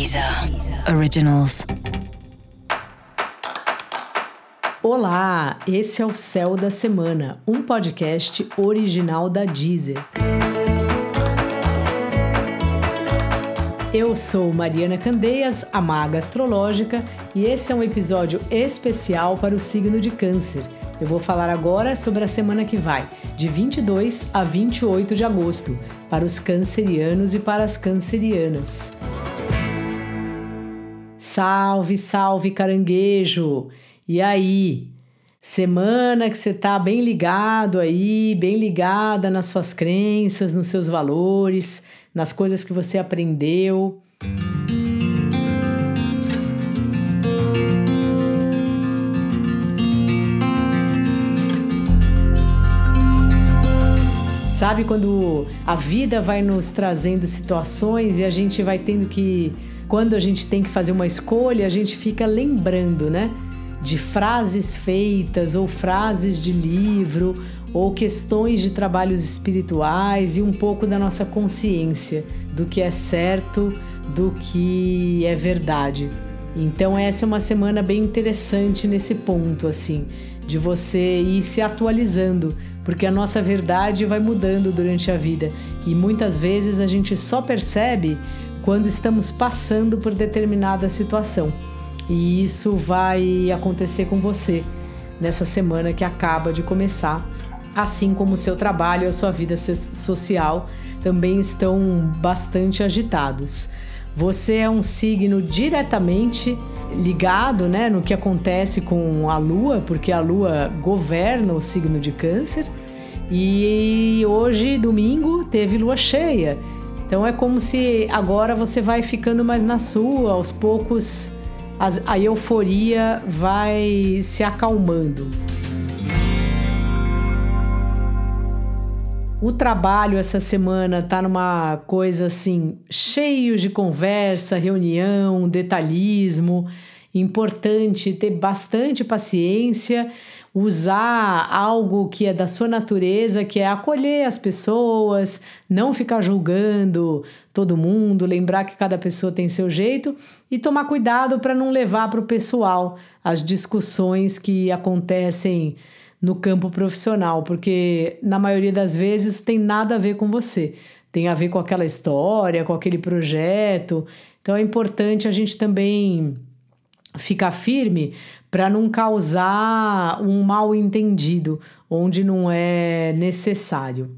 Deezer Originals. Olá, esse é o Céu da Semana, um podcast original da Deezer. Eu sou Mariana Candeias, a maga astrológica, e esse é um episódio especial para o signo de Câncer. Eu vou falar agora sobre a semana que vai, de 22 a 28 de agosto, para os cancerianos e para as cancerianas. Salve, salve caranguejo! E aí? Semana que você tá bem ligado aí, bem ligada nas suas crenças, nos seus valores, nas coisas que você aprendeu. Sabe quando a vida vai nos trazendo situações e a gente vai tendo que quando a gente tem que fazer uma escolha, a gente fica lembrando, né? De frases feitas ou frases de livro ou questões de trabalhos espirituais e um pouco da nossa consciência do que é certo, do que é verdade. Então essa é uma semana bem interessante nesse ponto assim, de você ir se atualizando, porque a nossa verdade vai mudando durante a vida e muitas vezes a gente só percebe quando estamos passando por determinada situação. E isso vai acontecer com você nessa semana que acaba de começar, assim como o seu trabalho e a sua vida social também estão bastante agitados. Você é um signo diretamente ligado né, no que acontece com a Lua, porque a Lua governa o signo de Câncer. E hoje, domingo, teve lua cheia. Então é como se agora você vai ficando mais na sua, aos poucos a euforia vai se acalmando. O trabalho essa semana tá numa coisa assim, cheio de conversa, reunião, detalhismo. Importante ter bastante paciência usar algo que é da sua natureza, que é acolher as pessoas, não ficar julgando todo mundo, lembrar que cada pessoa tem seu jeito e tomar cuidado para não levar para o pessoal as discussões que acontecem no campo profissional, porque na maioria das vezes tem nada a ver com você, tem a ver com aquela história, com aquele projeto. Então é importante a gente também ficar firme para não causar um mal entendido onde não é necessário.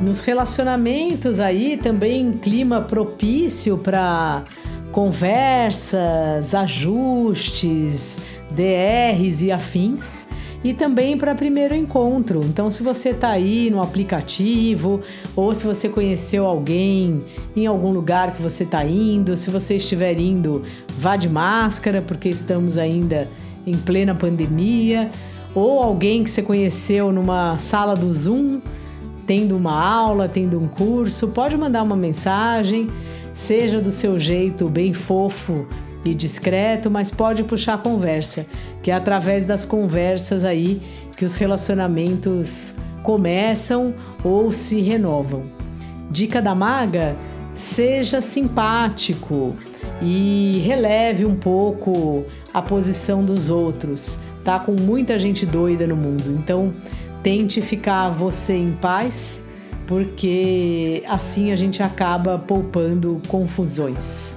Nos relacionamentos aí também clima propício para conversas, ajustes, DRs e afins e também para primeiro encontro. Então, se você está aí no aplicativo ou se você conheceu alguém em algum lugar que você está indo, se você estiver indo, vá de máscara, porque estamos ainda em plena pandemia, ou alguém que você conheceu numa sala do Zoom, tendo uma aula, tendo um curso, pode mandar uma mensagem, seja do seu jeito bem fofo e discreto, mas pode puxar a conversa, que é através das conversas aí que os relacionamentos começam ou se renovam. Dica da maga: seja simpático e releve um pouco a posição dos outros. Tá com muita gente doida no mundo, então tente ficar você em paz, porque assim a gente acaba poupando confusões.